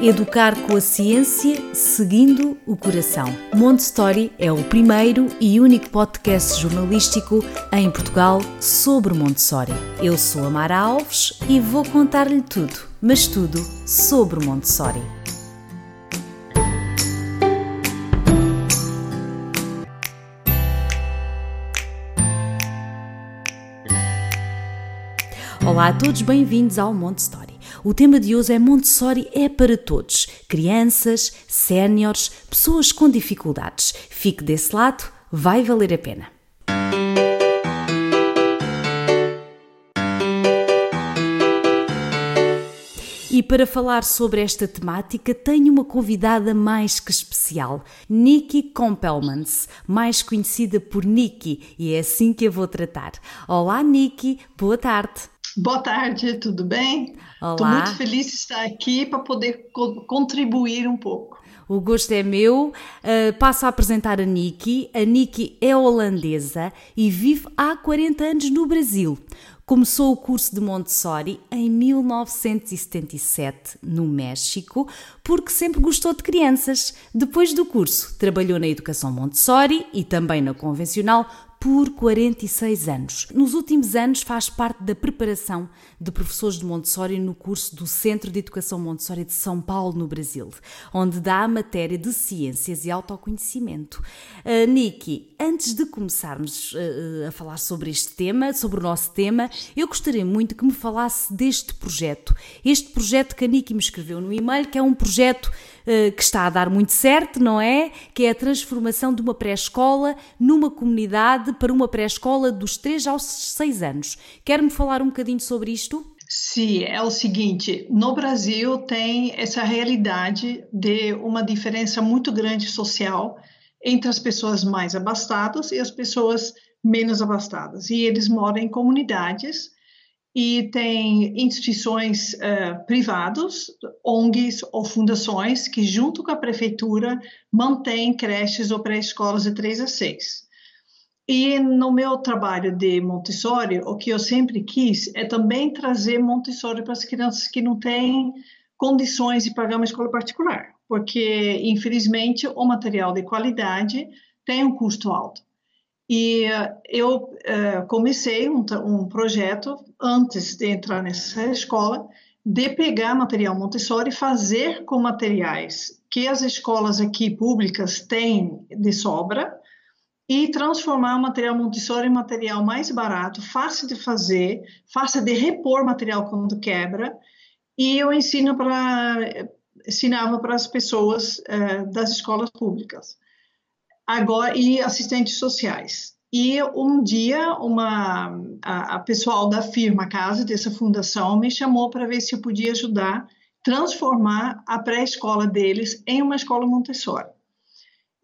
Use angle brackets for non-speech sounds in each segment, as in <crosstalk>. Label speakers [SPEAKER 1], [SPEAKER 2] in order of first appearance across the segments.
[SPEAKER 1] Educar com a ciência, seguindo o coração. Montessori é o primeiro e único podcast jornalístico em Portugal sobre Montessori. Eu sou a Mara Alves e vou contar-lhe tudo, mas tudo sobre Montessori. Olá a todos, bem-vindos ao Montessori. O tema de hoje é Montessori é para todos: crianças, séniores, pessoas com dificuldades. Fique desse lado, vai valer a pena. E para falar sobre esta temática, tenho uma convidada mais que especial, Nikki Compelmans, mais conhecida por Nikki, e é assim que a vou tratar. Olá, Nikki, boa tarde.
[SPEAKER 2] Boa tarde, tudo bem?
[SPEAKER 1] Estou
[SPEAKER 2] muito feliz de estar aqui para poder co contribuir um pouco.
[SPEAKER 1] O gosto é meu. Uh, passo a apresentar a Niki. A Niki é holandesa e vive há 40 anos no Brasil. Começou o curso de Montessori em 1977 no México, porque sempre gostou de crianças. Depois do curso, trabalhou na educação Montessori e também na convencional por 46 anos. Nos últimos anos faz parte da preparação de professores de Montessori no curso do Centro de Educação Montessori de São Paulo, no Brasil, onde dá a matéria de ciências e autoconhecimento. Uh, Niki, antes de começarmos uh, a falar sobre este tema, sobre o nosso tema, eu gostaria muito que me falasse deste projeto. Este projeto que a Niki me escreveu no e-mail, que é um projeto que está a dar muito certo, não é? Que é a transformação de uma pré-escola numa comunidade para uma pré-escola dos 3 aos 6 anos. Quer-me falar um bocadinho sobre isto?
[SPEAKER 2] Sim, é o seguinte: no Brasil tem essa realidade de uma diferença muito grande social entre as pessoas mais abastadas e as pessoas menos abastadas. E eles moram em comunidades e tem instituições uh, privadas, ONGs ou fundações que, junto com a prefeitura, mantêm creches ou pré-escolas de 3 a 6. E no meu trabalho de Montessori, o que eu sempre quis é também trazer Montessori para as crianças que não têm condições de pagar uma escola particular, porque, infelizmente, o material de qualidade tem um custo alto. E eu uh, comecei um, um, projeto, antes de entrar nessa escola, de pegar material Montessori e fazer com materiais que as escolas aqui públicas têm de sobra, e transformar o material Montessori em material mais barato, fácil de fazer, fácil de repor material quando quebra, e eu ensino para ensinava para as pessoas uh, das escolas públicas agora e assistentes sociais. E um dia uma a, a pessoal da firma casa dessa fundação me chamou para ver se eu podia ajudar transformar a pré-escola deles em uma escola Montessori.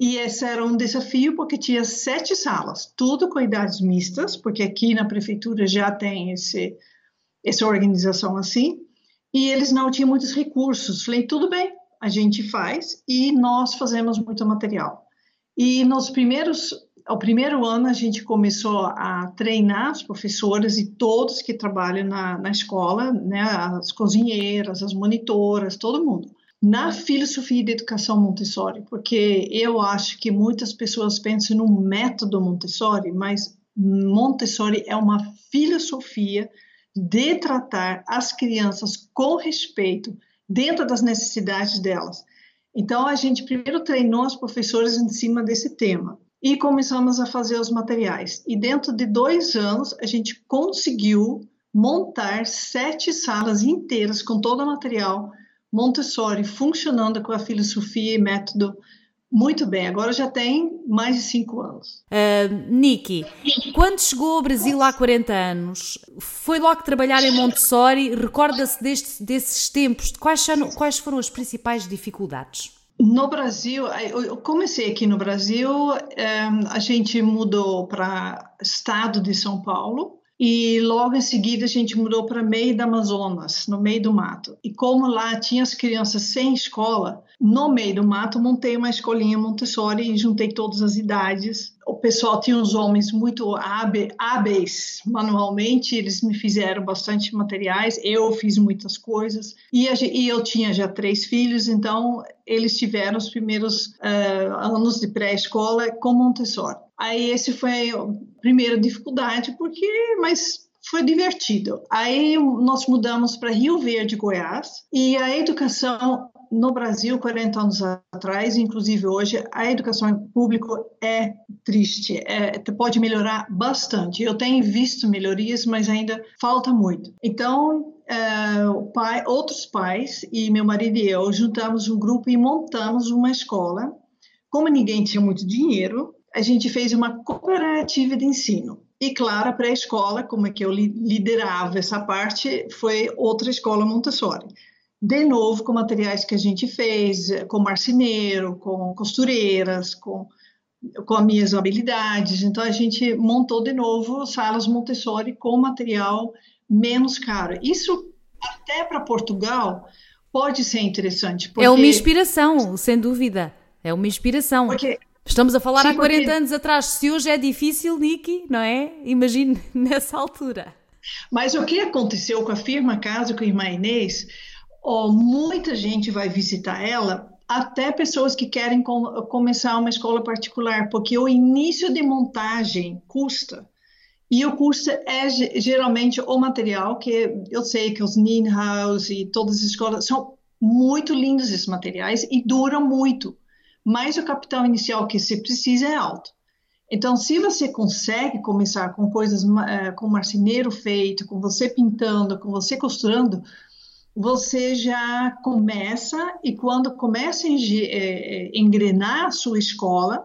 [SPEAKER 2] E esse era um desafio porque tinha sete salas, tudo com idades mistas, porque aqui na prefeitura já tem esse, essa organização assim, e eles não tinham muitos recursos. Falei, tudo bem, a gente faz e nós fazemos muito material. E nos primeiros, o primeiro ano a gente começou a treinar os professores e todos que trabalham na, na escola, né, as cozinheiras, as monitoras, todo mundo na filosofia de educação Montessori, porque eu acho que muitas pessoas pensam no método Montessori, mas Montessori é uma filosofia de tratar as crianças com respeito dentro das necessidades delas. Então a gente primeiro treinou os professores em cima desse tema e começamos a fazer os materiais. E dentro de dois anos a gente conseguiu montar sete salas inteiras com todo o material Montessori funcionando com a filosofia e método muito bem. Agora já tem mais de cinco anos.
[SPEAKER 1] Uh, Niki, quando chegou ao Brasil há 40 anos, foi logo trabalhar em Montessori? Recorda-se desses tempos? Quais, quais foram as principais dificuldades?
[SPEAKER 2] No Brasil, eu comecei aqui no Brasil, a gente mudou para estado de São Paulo, e logo em seguida a gente mudou para meio do Amazonas, no meio do mato. E como lá tinha as crianças sem escola, No meio do mato, montei uma escolinha Montessori e juntei todas as idades. O pessoal tinha uns homens muito hábeis manualmente, eles me fizeram bastante materiais, eu fiz muitas coisas. E, a, e eu tinha já três filhos, então eles tiveram os primeiros uh, anos de pré-escola com Montessori. Aí esse foi a primeira dificuldade, porque mas foi divertido. Aí nós mudamos para Rio Verde, Goiás, e a educação no Brasil, 40 anos atrás, inclusive hoje, a educação pública é triste, é, pode melhorar bastante. Eu tenho visto melhorias, mas ainda falta muito. Então, é, pai, outros pais e meu marido e eu juntamos um grupo e montamos uma escola. Como ninguém tinha muito dinheiro, a gente fez uma cooperativa de ensino. E, claro, a pré-escola, como é que eu liderava essa parte, foi outra escola Montessori. De novo, com materiais que a gente fez, com marceneiro, com costureiras, com, com as minhas habilidades. Então, a gente montou de novo salas Montessori com material menos caro. Isso, até para Portugal, pode ser interessante.
[SPEAKER 1] Porque... É uma inspiração, sem dúvida. É uma inspiração. Porque Estamos a falar Sim, há 40 porque... anos atrás. Se hoje é difícil, Niki, não é? Imagine <laughs> nessa altura.
[SPEAKER 2] Mas o que aconteceu com a firma Casa, com a irmã Inês, oh, muita gente vai visitar ela, até pessoas que querem com, começar uma escola particular, porque o início de montagem custa. E o custo é geralmente o material, que eu sei que os Ninhaus e todas as escolas são muito lindos esses materiais e duram muito mas o capital inicial que se precisa é alto. Então, se você consegue começar com coisas é, com marceneiro feito, com você pintando, com você costurando, você já começa e quando começa a é, é, engrenar a sua escola,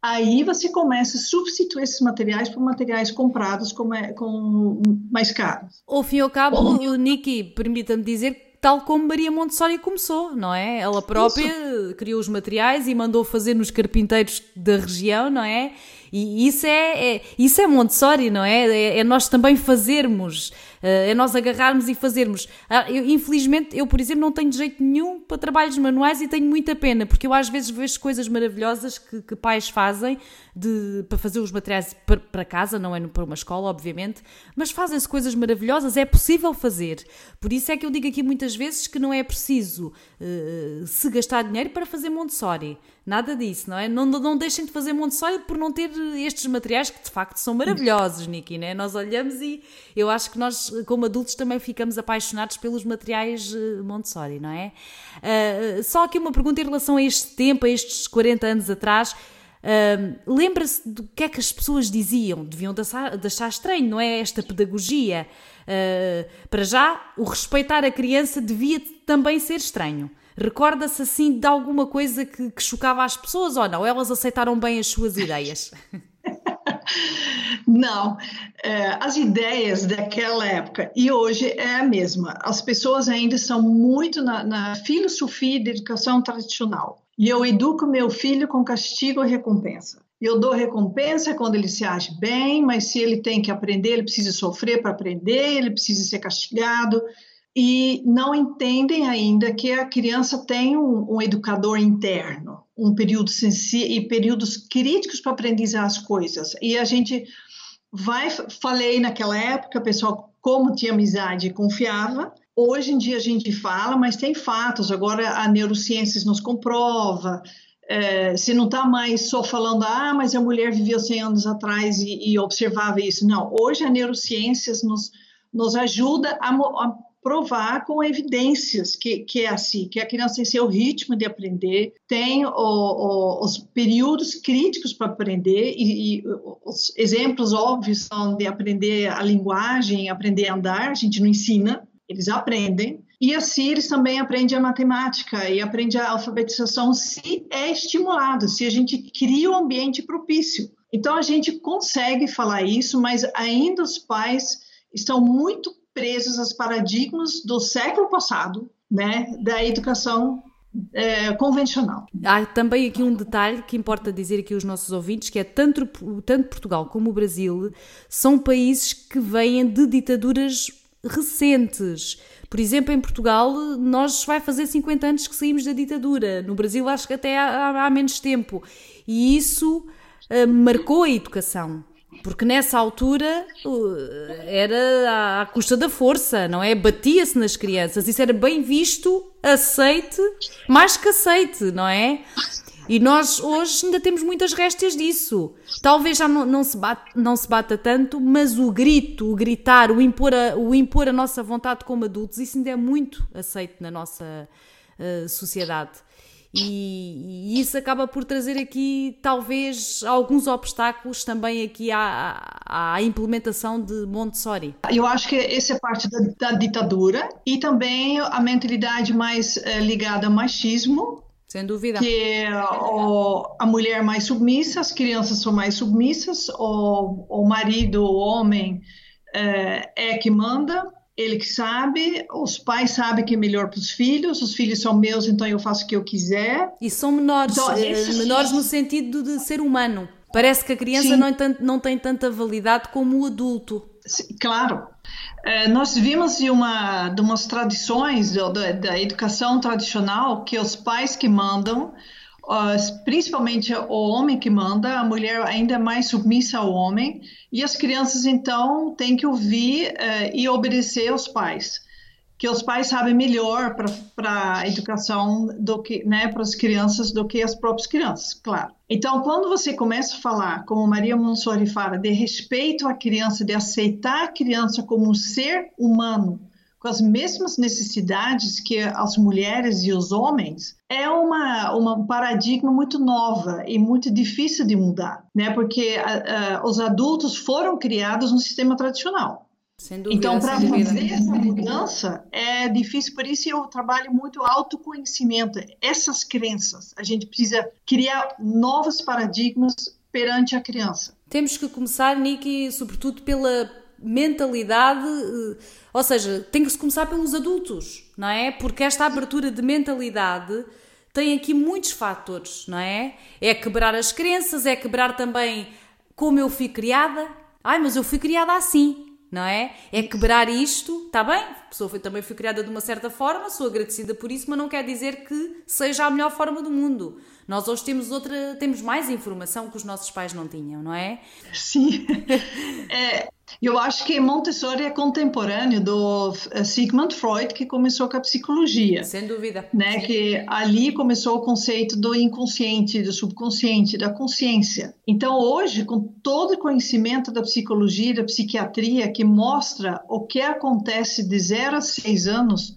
[SPEAKER 2] aí você começa a substituir esses materiais por materiais comprados com, com mais caros.
[SPEAKER 1] Ao fim e ao cabo, o Niki, permita-me dizer tal como Maria Montessori começou, não é? Ela própria isso. criou os materiais e mandou fazer nos carpinteiros da região, não é? E isso é, é isso é Montessori, não é? é? é? nós também fazermos, é nós agarrarmos e fazermos. Ah, eu, infelizmente, eu, por exemplo, não tenho jeito nenhum para trabalhos manuais e tenho muita pena, porque eu às vezes vejo coisas maravilhosas que, que pais fazem de, para fazer os materiais para, casa, não é para uma escola, obviamente, mas fazem-se coisas maravilhosas, é possível fazer. Por isso é que eu digo aqui muitas vezes que não é preciso uh, se gastar dinheiro para fazer Montessori. Nada disso, não é? Não, não deixem de fazer Montessori por não ter estes materiais que de facto são maravilhosos, Niki, né? Nós olhamos e eu acho que nós, como adultos, também ficamos apaixonados pelos materiais eh, Montessori, não é? Uh, só aqui uma pergunta em relação a este tempo, a estes 40 anos atrás. Lembra-se do que é que as pessoas diziam? Deviam deixar, deixar estranho, não é? Esta pedagogia. Uh, para já, o respeitar a criança devia também ser estranho. Recorda-se assim de alguma coisa que, que chocava as pessoas ou não? Elas aceitaram bem as suas ideias? <laughs>
[SPEAKER 2] Não, é, as ideias daquela época e hoje é a mesma. As pessoas ainda são muito na, na filosofia de educação tradicional. E eu educo meu filho com castigo e recompensa. Eu dou recompensa quando ele se age bem, mas se ele tem que aprender, ele precisa sofrer para aprender, ele precisa ser castigado e não entendem ainda que a criança tem um, um educador interno, um período sensível e períodos críticos para aprendizar as coisas. E a gente vai, falei naquela época, pessoal, como tinha amizade, confiava. Hoje em dia a gente fala, mas tem fatos. Agora a neurociências nos comprova. É, se não está mais só falando, ah, mas a mulher viveu 100 anos atrás e, e observava isso. Não, hoje a neurociências nos, nos ajuda a, a provar com evidências que, que é assim, que a criança tem seu ritmo de aprender, tem o, o, os períodos críticos para aprender e, e, os exemplos óbvios são de aprender a linguagem, aprender a andar, a gente não ensina, eles aprendem. E assim eles também aprendem a matemática e aprendem a alfabetização se é estimulado, se a gente cria um ambiente propício. Então a gente consegue falar isso, mas ainda os pais estão muito presos aos paradigmas do século passado, né, da educação é, convencional.
[SPEAKER 1] Há também aqui um detalhe que importa dizer aqui aos nossos ouvintes, que é tanto, tanto Portugal como o Brasil são países que vêm de ditaduras recentes. Por exemplo, em Portugal, nós vai fazer 50 anos que saímos da ditadura. No Brasil, acho que até há, há menos tempo. E isso uh, marcou a educação. Porque nessa altura uh, era à custa da força, não é? Batia-se nas crianças. Isso era bem visto, aceite, mais que aceite, não é? E nós hoje ainda temos muitas restas disso. Talvez já não, não, se, bate, não se bata tanto, mas o grito, o gritar, o impor, a, o impor a nossa vontade como adultos, isso ainda é muito aceito na nossa uh, sociedade. E, e, isso acaba por trazer aqui, talvez, alguns obstáculos também aqui à, à implementação de Montessori.
[SPEAKER 2] Eu acho que essa é parte da, da ditadura e também a mentalidade mais é, ligada ao machismo
[SPEAKER 1] sem dúvida.
[SPEAKER 2] Que o, a mulher mais submissa, as crianças são mais submissas, o, o marido, o homem, é, é que manda, ele que sabe, os pais sabem que é melhor para os filhos, os filhos são meus, então eu faço o que eu quiser.
[SPEAKER 1] E são menores, então, eh, menores no sentido de ser humano. Parece que a criança não, não tem tanta validade como o adulto.
[SPEAKER 2] Claro, é, nós vimos de, uma, de umas tradições da, da, educação tradicional que os pais que mandam, principalmente o homem que manda, a mulher ainda é mais submissa ao homem, e as crianças então têm que ouvir uh, e obedecer aos pais que os pais sabem melhor para a educação do que, né, para as crianças do que as próprias crianças, claro. Então, quando você começa a falar, como Maria Montessori fala, de respeito à criança, de aceitar a criança como um ser humano, com as mesmas necessidades que as mulheres e os homens, é uma, uma paradigma muito nova e muito difícil de mudar, né? Porque uh, uh, os adultos foram criados no sistema tradicional. Dúvida, então, para fazer essa mudança é difícil, por isso eu trabalho muito autoconhecimento. Essas crenças, a gente precisa criar novos paradigmas perante a criança.
[SPEAKER 1] Temos que começar, Niki, sobretudo pela mentalidade, eh, ou seja, tem que se começar pelos adultos, não é? Porque esta abertura de mentalidade tem aqui muitos fatores, não é? É quebrar as crenças, é quebrar também como eu fui criada. Ai, mas eu fui criada assim não é? É quebrar isto, está bem, a pessoa foi, também foi criada de uma certa forma, sou agradecida por isso, mas não quer dizer que seja a melhor forma do mundo. Nós hoje temos outra, temos mais informação que os nossos pais não tinham, não é?
[SPEAKER 2] Sim. <laughs> é, eu acho que Montessori é contemporâneo do eh, Sigmund Freud, que começou com a psicologia.
[SPEAKER 1] Sem dúvida.
[SPEAKER 2] Né? Que ali começou o conceito do inconsciente, do subconsciente, da consciência. Então, hoje, com todo o conhecimento da psicologia, da psiquiatria, que mostra o que acontece de 0 a 6 anos,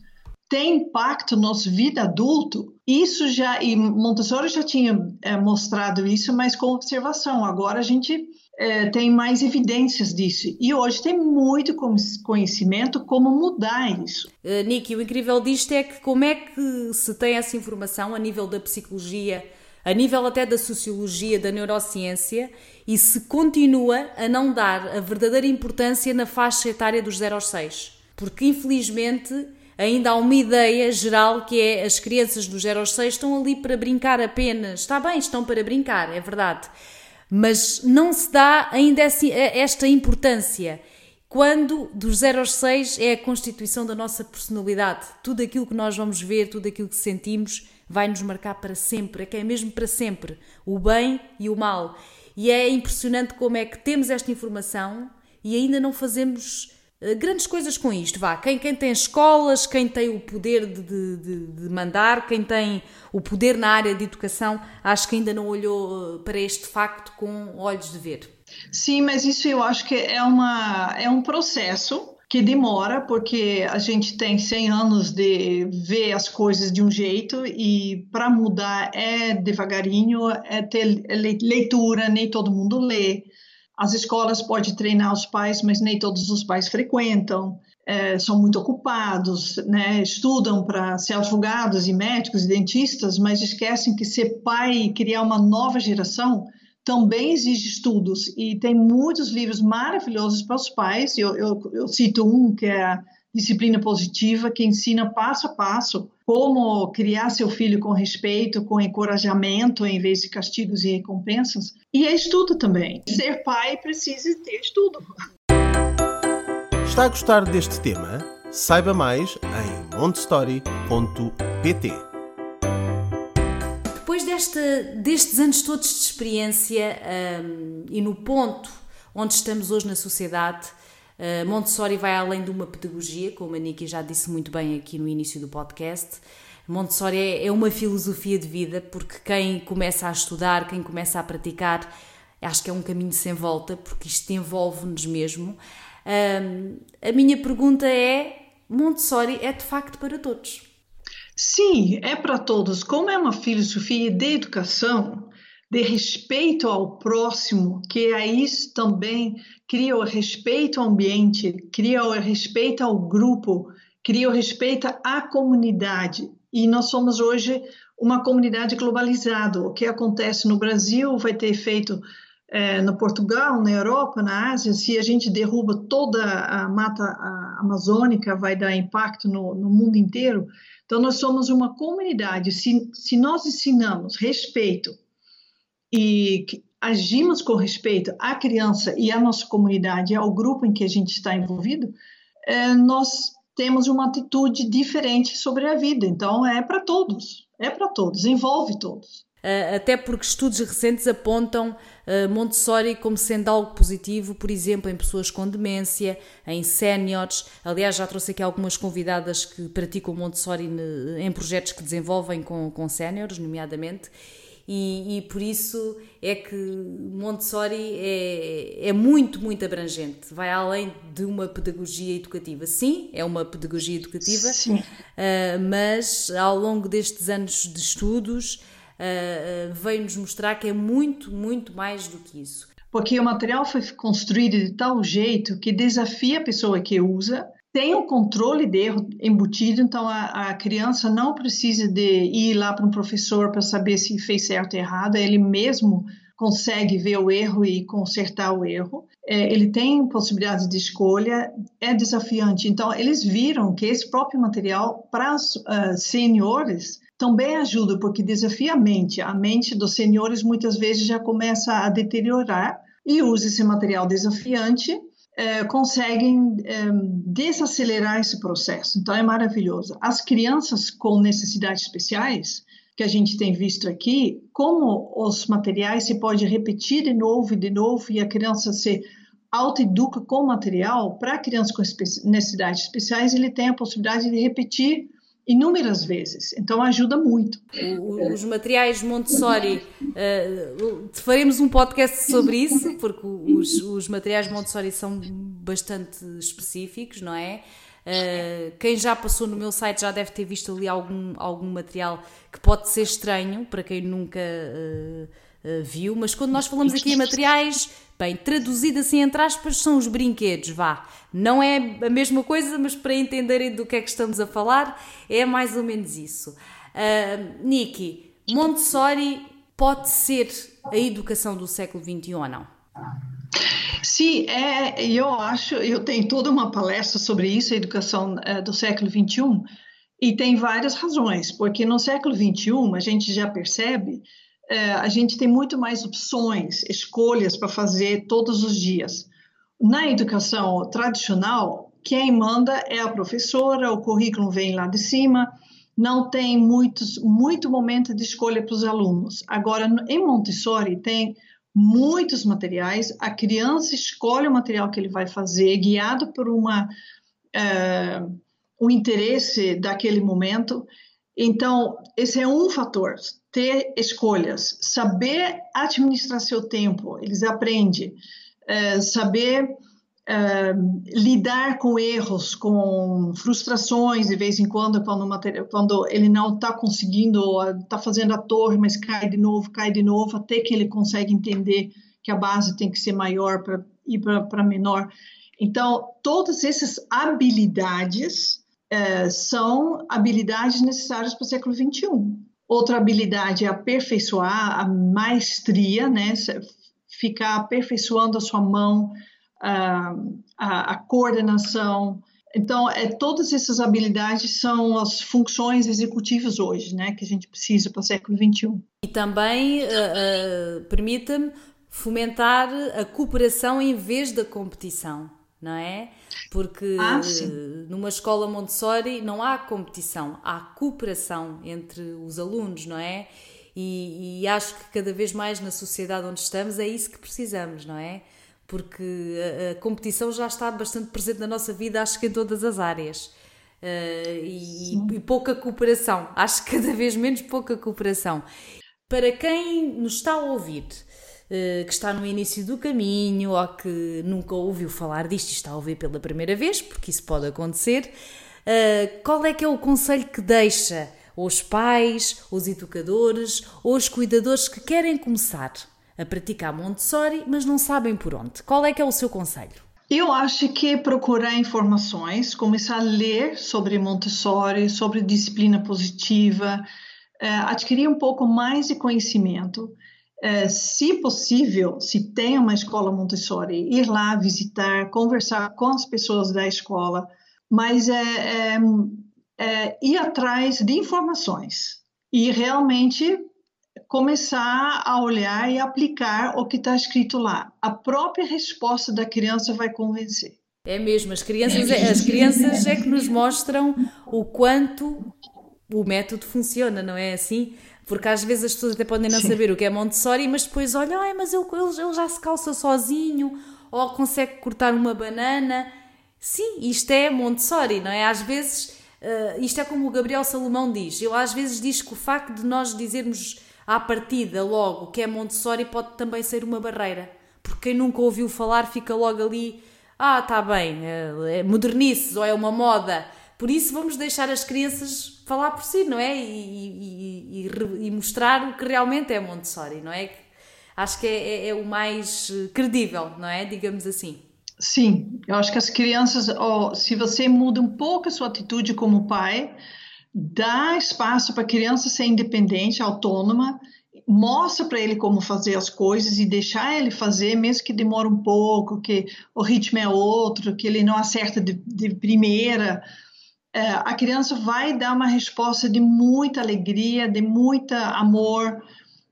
[SPEAKER 2] tem impacto na nossa vida adulto, isso já, e Montessori já tinha é, mostrado isso, mas com observação. Agora a gente é, tem mais evidências disso. E hoje tem muito conhecimento como mudar isso.
[SPEAKER 1] Uh, Niki, o incrível disto é que como é que se tem essa informação a nível da psicologia, a nível até da sociologia, da neurociência, e se continua a não dar a verdadeira importância na faixa etária dos 0 aos 6. Porque infelizmente ainda há uma ideia geral que é as crianças dos 0 aos 6 estão ali para brincar apenas. Está bem, estão para brincar, é verdade. Mas não se dá ainda esta importância. Quando dos 0 aos 6 é a constituição da nossa personalidade. Tudo aquilo que nós vamos ver, tudo aquilo que sentimos, vai nos marcar para sempre. É que é mesmo para sempre. O bem e o mal. E é impressionante como é que temos esta informação e ainda não fazemos eh, grandes coisas com isto. Vá, quem, quem tem escolas, quem tem o poder de, de, de, mandar, quem tem o poder na área de educação, acho que ainda não olhou eh, para este facto com olhos de ver.
[SPEAKER 2] Sim, mas isso eu acho que é, uma, é um processo que demora, porque a gente tem 100 anos de ver as coisas de um jeito e para mudar é devagarinho, é ter leitura, nem todo mundo lê. As escolas podem treinar os pais, mas nem todos os pais frequentam, é, são muito ocupados, né? estudam para ser advogados e médicos e dentistas, mas esquecem que ser pai e criar uma nova geração também exige estudos. E tem muitos livros maravilhosos para os pais. Eu, eu, eu cito um que é disciplina positiva que ensina passo a passo como criar seu filho com respeito, com encorajamento, em vez de castigos e recompensas. E é estudo também. Ser pai precisa ter estudo.
[SPEAKER 3] Está a gostar deste tema? Saiba mais em montestory.pt.
[SPEAKER 1] Depois desta, destes anos todos de experiência um, e no ponto onde estamos hoje na sociedade, uh, Montessori vai além de uma pedagogia, como a Niki já disse muito bem aqui no início do podcast. Montessori é, é uma filosofia de vida, porque quem começa a estudar, quem começa a praticar, acho que é um caminho sem volta, porque isto envolve-nos mesmo. Um, a minha pergunta é: Montessori é de facto para todos?
[SPEAKER 2] Sim, é para todos. Como é uma filosofia de educação, de respeito ao próximo, que aí também cria o respeito ao ambiente, cria o respeito ao grupo, cria o respeito à comunidade. E nós somos hoje uma comunidade globalizada. O que acontece no Brasil vai ter efeito é, no Portugal, na Europa, na Ásia, se a gente derruba toda a mata amazônica, vai dar impacto no, no mundo inteiro. Então, nós somos uma comunidade. Se, se nós ensinamos respeito e agimos com respeito à criança e à nossa comunidade, ao grupo em que a gente está envolvido, é, nós temos uma atitude diferente sobre a vida. Então, é para todos, é para todos, envolve todos.
[SPEAKER 1] Eh, até porque estudos recentes apontam eh, Montessori como sendo algo positivo, por exemplo, em pessoas com demência, em séniores. Aliás, já trouxe aqui algumas convidadas que praticam Montessori em projetos que desenvolvem com, com séniores, nomeadamente. E, e, por isso é que Montessori é, é, muito, muito abrangente, vai além de uma pedagogia educativa. Sim, é uma pedagogia educativa, uh, mas ao longo destes anos de estudos, uh, veio-nos mostrar que é muito, muito mais do que isso.
[SPEAKER 2] Porque o material foi construído de tal jeito que desafia a pessoa que usa, tem o controle de erro embutido, então a, a criança não precisa de ir lá para um professor para saber se fez certo ou errado, ele mesmo consegue ver o erro e consertar o erro. É, ele tem possibilidades de escolha, é desafiante. Então, eles viram que esse próprio material, para uh, seniores, também ajuda, porque desafia a mente. A mente dos senhores muitas vezes já começa a deteriorar e usa esse material desafiante, eh, conseguem eh, desacelerar esse processo. Então é maravilhoso. As crianças com necessidades especiais, que a gente tem visto aqui, como os materiais se pode repetir de novo e de novo e a criança se autoeduca com material, para crianças com necessidades especiais, ele tem a possibilidade de repetir inúmeras vezes, então ajuda muito.
[SPEAKER 1] os materiais Montessori, uh, faremos um podcast sobre isso, porque os, os materiais Montessori são bastante específicos, não é? Uh, quem já passou no meu site já deve ter visto ali algum, algum material que pode ser estranho para quem nunca uh, viu, mas quando nós falamos aqui em materiais Bem, traduzido assim entre aspas, são os brinquedos, vá. Não é a mesma coisa, mas para entenderem do que é que estamos a falar, é mais ou menos isso. Uh, Niki, Montessori pode ser a educação do século XXI ou não?
[SPEAKER 2] Sim, é, eu acho, eu tenho toda uma palestra sobre isso, a educação uh, do século XXI, e tem várias razões, porque no século XXI a gente já percebe é, a gente tem muito mais opções, escolhas para fazer todos os dias. Na educação tradicional, quem manda é a professora, o currículo vem lá de cima, não tem muitos, muito momento de escolha para os alunos. Agora, em Montessori, tem muitos materiais, a criança escolhe o material que ele vai fazer, guiado por uma, o interesse daquele momento. Então, esse é um fator ter escolhas, saber administrar seu tempo, eles aprendem, é, saber é, lidar com erros, com frustrações de vez em quando, quando, quando ele não está conseguindo, está fazendo a torre, mas cai de novo, cai de novo, até que ele consegue entender que a base tem que ser maior para ir para menor. Então, todas essas habilidades é, são habilidades necessárias para o século XXI. Outra habilidade é aperfeiçoar a maestria, né? Ficar aperfeiçoando a sua mão, a, a, a coordenação. Então, é, todas essas habilidades são as funções executivas hoje, né? Que a gente precisa para o século XXI.
[SPEAKER 1] E também, uh, uh, permita-me, fomentar a cooperação em vez da competição. Não é? Porque
[SPEAKER 2] ah,
[SPEAKER 1] numa escola Montessori não há competição, há cooperação entre os alunos, não é? E, e, acho que cada vez mais na sociedade onde estamos é isso que precisamos, não é? Porque a, a competição já está bastante presente na nossa vida, acho que em todas as áreas. Uh, e, e, pouca cooperação, acho que cada vez menos pouca cooperação. Para quem nos está a ouvir, que está no início do caminho ou que nunca ouviu falar disto e está a ouvir pela primeira vez, porque isso pode acontecer, uh, qual é que é o conselho que deixa os pais, os educadores ou os cuidadores que querem começar a praticar Montessori, mas não sabem por onde. Qual é que é o seu conselho?
[SPEAKER 2] Eu acho que procurar informações, começar a ler sobre Montessori, sobre disciplina positiva, eh, adquirir um pouco mais de conhecimento. Eh, se possível, se tem uma escola Montessori, ir lá visitar, conversar com as pessoas da escola, mas é, é é, ir atrás de informações e realmente começar a olhar e aplicar o que está escrito lá. A própria resposta da criança vai convencer.
[SPEAKER 1] É mesmo, as crianças, é, as crianças é que nos mostram o quanto o método funciona, não é assim? Porque às vezes as pessoas até podem não Sim. saber o que é Montessori, mas depois olham, ah, mas ele, ele, ele já se calça sozinho, ou consegue cortar uma banana. Sim, isto é Montessori, não é? Às vezes Uh, isto é como o Gabriel Salomão diz. Ele às vezes diz que o facto de nós dizermos à partida logo que é Montessori pode também ser uma barreira. Porque quem nunca ouviu falar fica logo ali, ah, está bem, é, é modernices ou é uma moda. Por isso vamos deixar as crianças falar por si, não é? E, e, e, e mostrar o que realmente é Montessori, não é? Acho que é, é, é o mais eh, credível, não é? Digamos assim.
[SPEAKER 2] Sim, eu acho que as crianças, oh, se você muda um pouco a sua atitude como pai, dá espaço para a criança ser independente, autônoma, mostra para ele como fazer as coisas e deixar ele fazer, mesmo que demore um pouco, que o ritmo é outro, que ele não acerta de, de primeira, a criança vai dar uma resposta de muita alegria, de muito amor,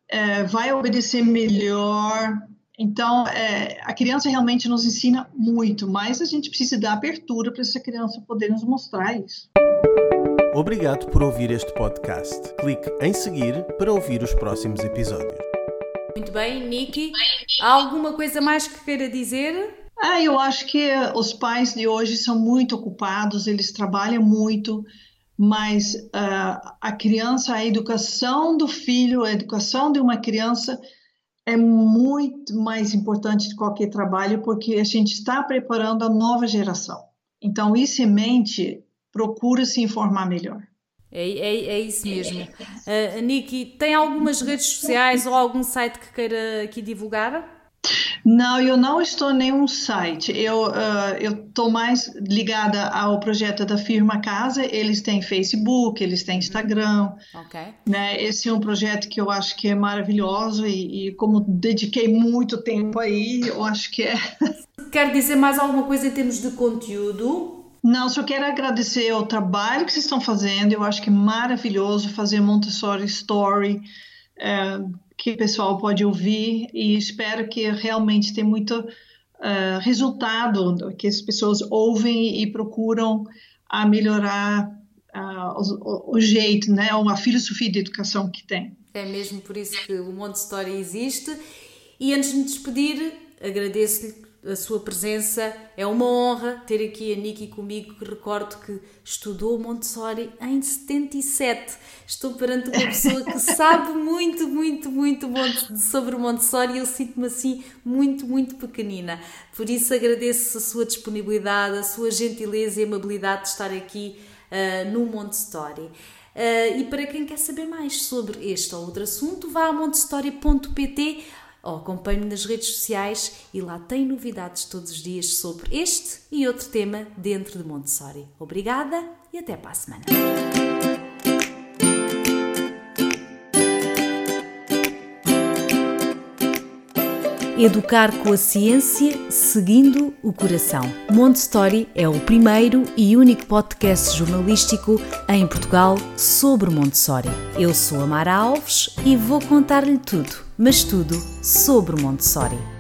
[SPEAKER 2] é, vai obedecer melhor, então, é, a criança realmente nos ensina muito, mas a gente precisa dar abertura para essa criança poder nos mostrar isso.
[SPEAKER 3] Obrigado por ouvir este podcast. Clique em seguir para ouvir os próximos episódios.
[SPEAKER 1] Muito bem, Niki. Há alguma coisa mais que queira dizer?
[SPEAKER 2] Ah, eu acho que os pais de hoje são muito ocupados, eles trabalham muito, mas uh, a criança, a educação do filho, a educação de uma criança é muito mais importante de qualquer trabalho porque a gente está preparando a nova geração. Então, isso em mente, procura se informar melhor.
[SPEAKER 1] É, é, é isso mesmo. Uh, Niki, tem algumas redes sociais ou algum site que queira aqui divulgar?
[SPEAKER 2] Não, eu não estou em nenhum site. Eu uh, estou mais ligada ao projeto da firma Casa. Eles têm Facebook, eles têm Instagram.
[SPEAKER 1] Ok.
[SPEAKER 2] Né? Esse é um projeto que eu acho que é maravilhoso e, e como dediquei muito tempo aí, eu acho que é. <laughs>
[SPEAKER 1] Quer dizer mais alguma coisa em termos de conteúdo?
[SPEAKER 2] Não, só quero agradecer o trabalho que vocês estão fazendo. Eu acho que é maravilhoso fazer Montessori Story. Uh, que o pessoal pode ouvir e espero que realmente tenha muito uh, resultado, que as pessoas ouvem e procuram a melhorar uh, o, o, jeito, né, a filosofia de educação que tem.
[SPEAKER 1] É mesmo por isso que o Monte História existe. E antes de me despedir, agradeço-lhe a sua presença. É uma honra ter aqui a Niki comigo, que recordo que estudou Montessori em 77. Estou perante uma pessoa que <laughs> sabe muito, muito, muito sobre Montessori e eu sinto-me assim muito, muito pequenina. Por isso agradeço a sua disponibilidade, a sua gentileza e amabilidade de estar aqui uh, no Montessori. Uh, e para quem quer saber mais sobre este ou outro assunto, vá a montessori.pt ou acompanhe-me nas redes sociais e lá tem novidades todos os dias sobre este e outro tema dentro de Montessori. Obrigada e até para a semana. Educar com a ciência, seguindo o coração. Montessori é o primeiro e único podcast jornalístico em Portugal sobre Montessori. Eu sou a Mara Alves e vou contar-lhe tudo mas tudo sobre Montessori.